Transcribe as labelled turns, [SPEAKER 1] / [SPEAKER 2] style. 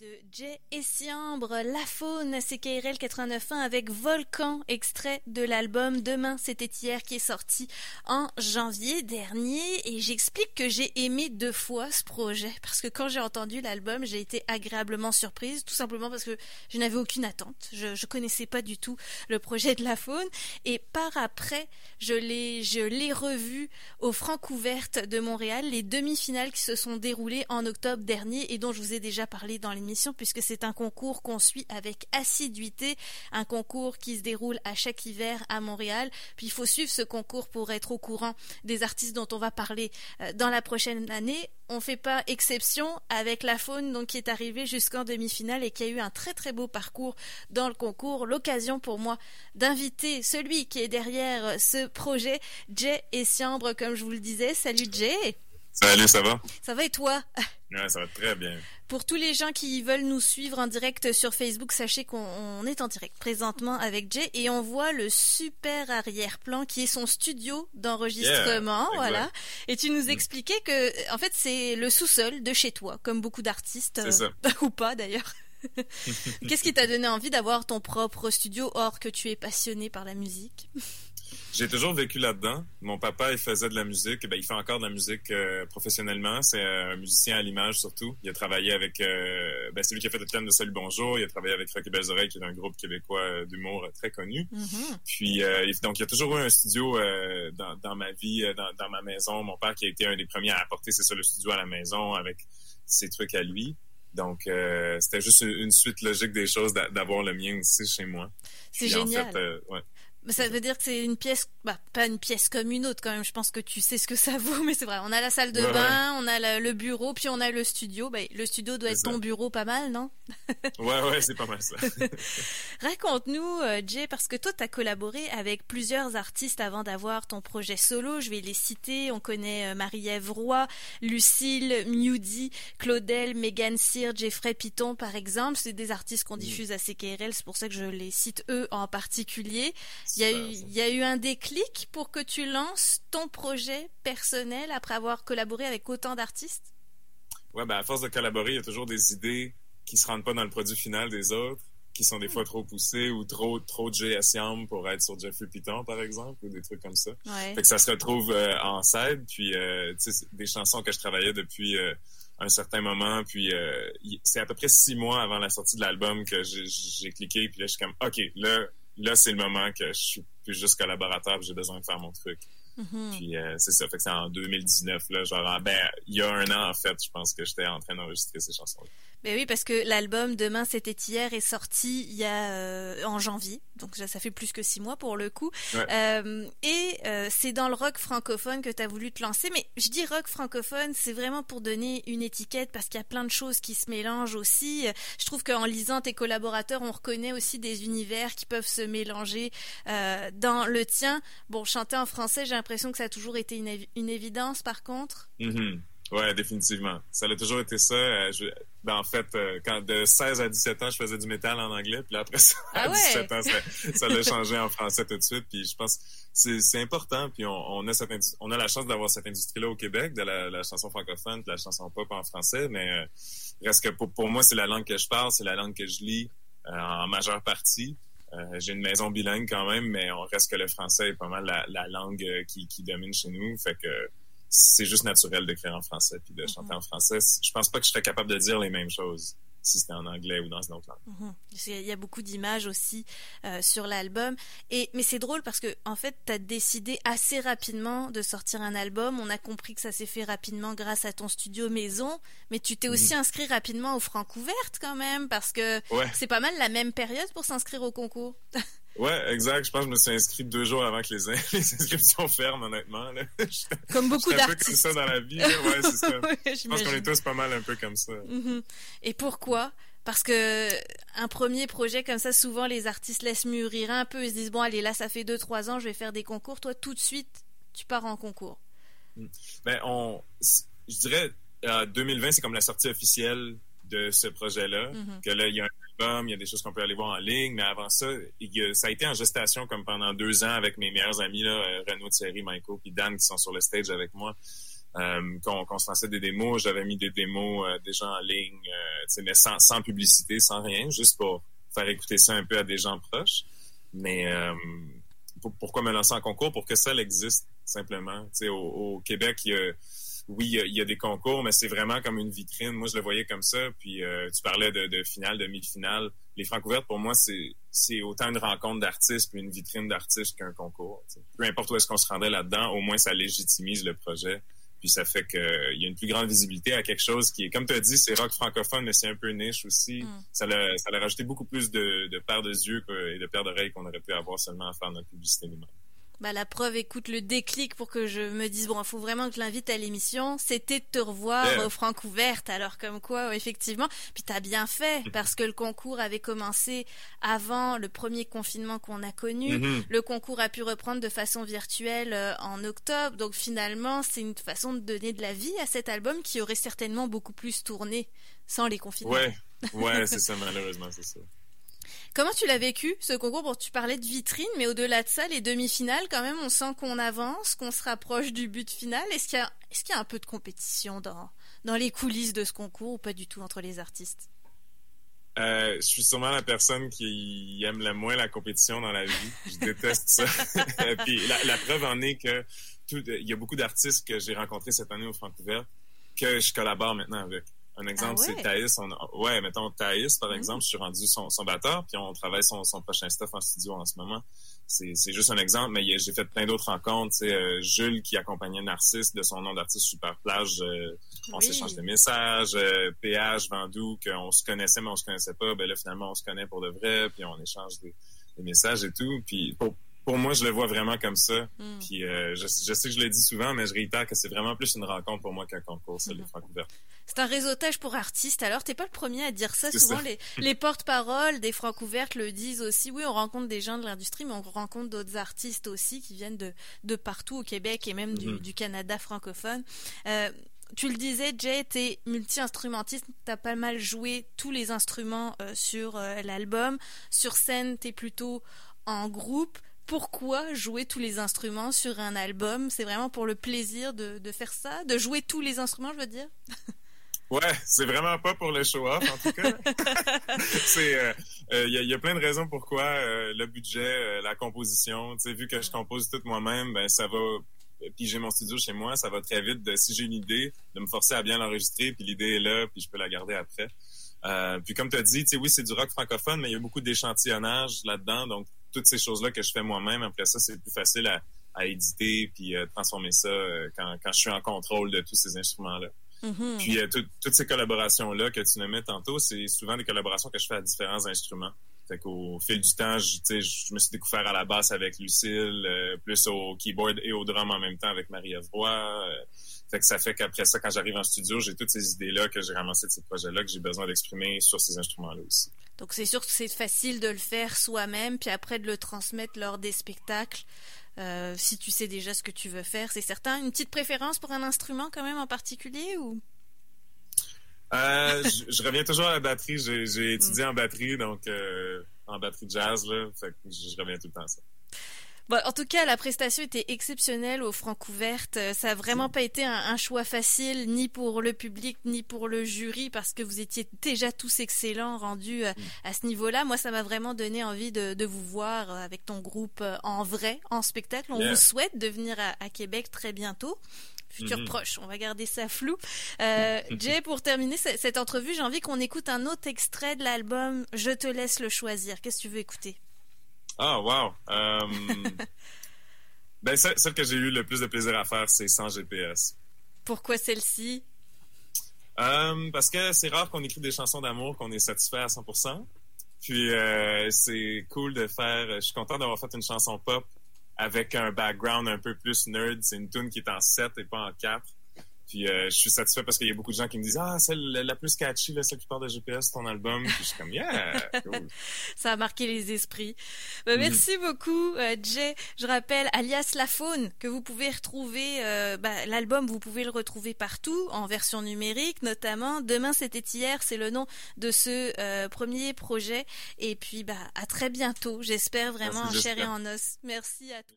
[SPEAKER 1] de Jay Essiambre, La Faune, CKRL 89.1 avec Volcan, extrait de l'album Demain c'était hier qui est sorti en janvier dernier. Et j'explique que j'ai aimé deux fois ce projet parce que quand j'ai entendu l'album j'ai été agréablement surprise tout simplement parce que je n'avais aucune attente, je, je connaissais pas du tout le projet de La Faune. Et par après je l'ai je l'ai revu au Francouverte de Montréal, les demi-finales qui se sont déroulées en octobre dernier et dont je vous ai déjà parlé dans puisque c'est un concours qu'on suit avec assiduité, un concours qui se déroule à chaque hiver à Montréal. Puis il faut suivre ce concours pour être au courant des artistes dont on va parler euh, dans la prochaine année. On fait pas exception avec la faune donc qui est arrivée jusqu'en demi-finale et qui a eu un très très beau parcours dans le concours. L'occasion pour moi d'inviter celui qui est derrière ce projet, Jay Essiambre, comme je vous le disais. Salut Jay.
[SPEAKER 2] Salut, ça va?
[SPEAKER 1] Ça va et toi?
[SPEAKER 2] Ouais, ça va très bien.
[SPEAKER 1] Pour tous les gens qui veulent nous suivre en direct sur Facebook, sachez qu'on est en direct présentement avec Jay et on voit le super arrière-plan qui est son studio d'enregistrement,
[SPEAKER 2] Yeah,
[SPEAKER 1] voilà. Et tu nous expliquais que, en fait, c'est le sous-sol de chez toi, comme beaucoup d'artistes,
[SPEAKER 2] ça.
[SPEAKER 1] ou pas d'ailleurs. Qu'est-ce qui t'a donné envie d'avoir ton propre studio, or que tu es passionné par la musique?
[SPEAKER 2] J'ai toujours vécu là-dedans. Mon papa, il faisait de la musique. Ben, il fait encore de la musique euh, professionnellement. C'est euh, un musicien à l'image, surtout. Il a travaillé avec... Euh, ben, c'est lui qui a fait le thème de Salut Bonjour. Il a travaillé avec Rock et Belles Oreilles, qui est un groupe québécois d'humour euh, très connu.
[SPEAKER 1] Mhm.
[SPEAKER 2] Puis, euh, donc, il y a toujours eu un studio dans, dans ma vie, dans, dans ma maison. Mon père qui a été un des premiers à apporter, c'est ça, le studio à la maison avec ses trucs à lui. Donc, euh, c'était juste une suite logique des choses d'a- d'avoir le mien aussi chez moi.
[SPEAKER 1] C'est
[SPEAKER 2] en
[SPEAKER 1] génial.
[SPEAKER 2] fait, euh, ouais.
[SPEAKER 1] Ça veut dire que c'est une pièce, bah, pas une pièce comme une autre quand même. Je pense que tu sais ce que ça vaut, mais c'est vrai. On a la salle de
[SPEAKER 2] Ouais,
[SPEAKER 1] bain, on a la- le bureau, puis on a le studio. Bah, le studio doit être
[SPEAKER 2] ça.
[SPEAKER 1] ton bureau pas mal, non?
[SPEAKER 2] Ouais, ouais, c'est pas mal ça.
[SPEAKER 1] Raconte-nous, euh, Jay, parce que toi, tu as collaboré avec plusieurs artistes avant d'avoir ton projet solo. Je vais les citer. On connaît euh, Marie-Ève Roy, Lucille, Mewdy, Claudel, Megan Cyr, Jeffrey Piton, par exemple. C'est des artistes qu'on diffuse à CKRL. C'est pour ça que je les cite eux en particulier. Il y, a eu,
[SPEAKER 2] Super, ça.
[SPEAKER 1] il y a eu un déclic pour que tu lances ton projet personnel après avoir collaboré avec autant d'artistes?
[SPEAKER 2] Ouais, ben à force de collaborer, il y a toujours des idées qui se rendent pas dans le produit final des autres, qui sont des fois trop poussées ou trop trop Jay Assiam pour être sur Jeffrey Piton, par exemple, ou des trucs comme ça.
[SPEAKER 1] Ouais.
[SPEAKER 2] Fait que ça se retrouve euh, en scène, puis euh, des chansons que je travaillais depuis euh, un certain moment, puis euh, c'est à peu près six mois avant la sortie de l'album que j'ai- j'ai cliqué, puis là je suis comme ok, là là c'est le moment que je suis plus juste collaborateur, j'ai besoin de faire mon truc.
[SPEAKER 1] Mhm.
[SPEAKER 2] Puis euh, c'est ça, fait que c'est en 2019 là, genre en- ben il y a un an en fait, je pense que j'étais en train d'enregistrer ces chansons. -là.
[SPEAKER 1] Ben oui, parce que l'album Demain c'était hier est sorti il y a euh, en janvier, donc ça, ça fait plus que six mois pour le coup.
[SPEAKER 2] Ouais.
[SPEAKER 1] Euh, et euh, c'est dans le rock francophone que tu as voulu te lancer. Mais je dis rock francophone, c'est vraiment pour donner une étiquette parce qu'il y a plein de choses qui se mélangent aussi. Je trouve qu'en lisant tes collaborateurs, on reconnaît aussi des univers qui peuvent se mélanger dans le tien. Bon, chanter en français, j'ai l'impression que ça a toujours été une, une évidence par contre?
[SPEAKER 2] Mhm. Ouais, définitivement. Ça a toujours été ça. Euh, je- ben, en fait, euh, quand de 16 à 17 ans, je faisais du métal en anglais, puis là, après ça,
[SPEAKER 1] Ah
[SPEAKER 2] à
[SPEAKER 1] ouais?
[SPEAKER 2] 17 ans, ça, l'a changé en français tout de suite. Puis je pense que c'est important. Puis on, on a cette on a la chance d'avoir cette industrie-là au Québec, de la, la chanson francophone, de la chanson pop en français. Mais euh, reste que pour, pour moi, c'est la langue que je parle, c'est la langue que je lis euh, en majeure partie. Euh, J'ai une maison bilingue quand même, mais on reste que le français est pas mal la, la langue euh, qui, qui domine chez nous. Fait que c'est juste naturel d'écrire en français puis de chanter en français. Je pense pas que je serais capable de dire les mêmes choses si c'était en anglais ou dans une autre langue.
[SPEAKER 1] Mhm. Il y a beaucoup d'images aussi euh, sur l'album. Et mais c'est drôle parce que en fait, tu as décidé assez rapidement de sortir un album. On a compris que ça s'est fait rapidement grâce à ton studio maison, mais tu t'es aussi inscrit rapidement au Francouverte quand même parce que
[SPEAKER 2] Ouais,
[SPEAKER 1] c'est pas mal la même période pour s'inscrire au concours.
[SPEAKER 2] ouais, exact. Je pense que je me suis inscrit deux jours avant que les, in- les inscriptions ferment, honnêtement. là.
[SPEAKER 1] Comme beaucoup
[SPEAKER 2] j'étais un peu comme
[SPEAKER 1] d'artistes.
[SPEAKER 2] ça dans la vie. Ouais, c'est ça.
[SPEAKER 1] Ouais,
[SPEAKER 2] Je pense qu'on est tous pas mal un peu comme ça.
[SPEAKER 1] Mhm. Et pourquoi? Parce que un premier projet comme ça, souvent les artistes laissent mûrir un peu. Ils se disent bon allez là ça fait deux trois ans, je vais faire des concours. Toi tout de suite tu pars en concours.
[SPEAKER 2] Ben, on, je dirais, euh, 2020, c'est comme la sortie officielle de ce projet-là.
[SPEAKER 1] Mhm.
[SPEAKER 2] Que là, il y a un album, il y a des choses qu'on peut aller voir en ligne, mais avant ça, il ça a été en gestation comme pendant deux ans avec mes meilleurs amis, là, euh, Renaud Thierry, Michael puis Dan qui sont sur le stage avec moi. qu'on se lançait des démos. J'avais mis des démos déjà en ligne, mais sans, sans publicité, sans rien, juste pour faire écouter ça un peu à des gens proches. Mais pourquoi me lancer en concours? Pour que ça existe, simplement. Au, au Québec, il y a oui, il y, a, des concours, mais c'est vraiment comme une vitrine. Moi, je le voyais comme ça. Puis euh, tu parlais de, de finale, demi-finale. Les francs ouvertes, pour moi, c'est autant une rencontre d'artistes puis une vitrine d'artistes qu'un concours. Peu importe où est-ce qu'on se rendait là-dedans, au moins ça légitimise le projet. Puis ça fait qu'il y a une plus grande visibilité à quelque chose qui est, comme tu as dit, c'est rock francophone, mais c'est un peu niche aussi. Mm. Ça l'a ça rajouté beaucoup plus de, de paires de yeux et de paires d'oreilles qu'on aurait pu avoir seulement à faire notre publicité nous-mêmes.
[SPEAKER 1] Bah, la preuve, écoute, le déclic pour que je me dise, bon, il faut vraiment que je l'invite à l'émission, c'était de te revoir au Francouverte. Alors, comme quoi, effectivement, puis t'as bien fait, parce que le concours avait commencé avant le premier confinement qu'on a connu. Mm-hmm. Le concours a pu reprendre de façon virtuelle euh, en octobre. Donc, finalement, c'est une façon de donner de la vie à cet album qui aurait certainement beaucoup plus tourné sans les confinements.
[SPEAKER 2] Ouais, ouais, c'est ça, malheureusement, c'est ça.
[SPEAKER 1] Comment tu l'as vécu ce concours Bon, tu parlais de vitrine, mais au-delà de ça, les demi-finales, quand même, on sent qu'on avance, qu'on se rapproche du but final. Est-ce qu'il y a, est-ce qu'il y a un peu de compétition dans dans les coulisses de ce concours ou pas du tout entre les artistes?
[SPEAKER 2] Euh, je suis sûrement la personne qui aime le moins la compétition dans la vie. Je déteste ça. Puis la, preuve en est que il y a beaucoup d'artistes que j'ai rencontrés cette année au Vancouver que je collabore maintenant avec. Un exemple, ah c'est Thaïs. ouais, mettons Thaïs, par mm. exemple, je suis rendu son, son batteur, puis on travaille son, son prochain stuff en studio en ce moment. C'est juste un exemple, mais j'ai fait plein d'autres rencontres. Euh, Jules qui accompagnait Narcisse de son nom d'artiste Super Plage, euh, on s'échange des messages. Euh, PH, Vandou, qu'on se connaissait mais on se connaissait pas, ben là finalement on se connaît pour de vrai, puis on échange des, des messages et tout. Puis pour, pour moi, je le vois vraiment comme ça. Hmm. Puis euh, je, sais que je le dis souvent, mais je réitère que c'est vraiment plus une rencontre pour moi qu'un concours, ça, les hmm. francs ouverts.
[SPEAKER 1] C'est un réseautage pour artistes. Alors, t'es pas le premier à dire ça. Souvent, les, les porte-paroles des francs ouvertes le disent aussi. Oui, on rencontre des gens de l'industrie, mais on rencontre d'autres artistes aussi qui viennent de, de partout au Québec et même du, hmm. du Canada francophone. Euh, tu le disais, Jay, t'es multi-instrumentiste, t'as pas mal joué tous les instruments euh, sur euh, l'album. Sur scène, t'es plutôt en groupe pourquoi jouer tous les instruments sur un album? C'est vraiment pour le plaisir de, faire ça, de jouer tous les instruments, je veux dire?
[SPEAKER 2] Ouais, c'est vraiment pas pour le show-off, en tout cas. c'est, il euh, euh, y, a, plein de raisons pourquoi euh, le budget, la composition. Tu sais, vu que je compose tout moi-même, ben ça va. Puis j'ai mon studio chez moi, ça va très vite. De, si j'ai une idée, de me forcer à bien l'enregistrer, puis l'idée est là, puis je peux la garder après. puis comme tu as dit, oui, c'est du rock francophone, mais il y a beaucoup d'échantillonnage là-dedans, donc toutes ces choses-là que je fais moi-même. Après ça, c'est plus facile à, éditer puis euh, transformer ça euh, quand, je suis en contrôle de tous ces instruments-là. Mm-hmm. Puis euh, toutes ces collaborations-là que tu nommais tantôt, c'est souvent des collaborations que je fais à différents instruments. Fait qu'au fil du temps, je, je me suis découvert à la basse avec Lucille, plus au keyboard et au drum en même temps avec Marie-Ève Roy. fait que ça fait qu'après ça, quand j'arrive en studio, j'ai toutes ces idées-là que j'ai ramassées de ces projets-là que j'ai besoin d'exprimer sur ces instruments-là aussi.
[SPEAKER 1] Donc c'est sûr que c'est facile de le faire soi-même, puis après de le transmettre lors des spectacles. Euh, si tu sais déjà ce que tu veux faire, c'est certain. Une petite préférence pour un instrument quand même en particulier ou?
[SPEAKER 2] Euh, je, reviens toujours à la batterie. J'ai étudié mm. en batterie, donc euh, en batterie jazz, là, fait je reviens tout le temps à ça.
[SPEAKER 1] Bon, en tout cas, la prestation était exceptionnelle au Francouverte. Euh, ça n'a vraiment pas été un, choix facile, ni pour le public, ni pour le jury, parce que vous étiez déjà tous excellents rendus euh, à ce niveau-là. Moi, ça m'a vraiment donné envie de, vous voir euh, avec ton groupe en vrai, en spectacle. On vous souhaite de venir à, Québec très bientôt futur mm-hmm. proche. On va garder ça flou. Jay, pour terminer cette entrevue, j'ai envie qu'on écoute un autre extrait de l'album Je te laisse le choisir. Qu'est-ce que tu veux écouter?
[SPEAKER 2] Ah, wow. Euh, ben, celle, que j'ai eu le plus de plaisir à faire, c'est sans GPS.
[SPEAKER 1] Pourquoi celle-ci?
[SPEAKER 2] Euh, parce que c'est rare qu'on écrit des chansons d'amour qu'on est satisfait à 100%. Puis euh, c'est cool de faire. Je suis content d'avoir fait une chanson pop avec un background un peu plus nerd. C'est une tune qui est en 7 et pas en 4. Puis euh, je suis satisfait parce qu'il y a beaucoup de gens qui me disent Ah, celle la plus catchy, là, celle qui de GPS, ton album. Puis je suis comme Yeah, cool.
[SPEAKER 1] Ça a marqué les esprits. Bah, merci beaucoup, euh, Jay. Je rappelle, alias La Faune, que vous pouvez retrouver, euh, bah, l'album, vous pouvez le retrouver partout, en version numérique notamment. Demain, c'était hier, c'est le nom de ce premier projet. Et puis, bah, à très bientôt. J'espère vraiment en chair et en os. Merci à tous.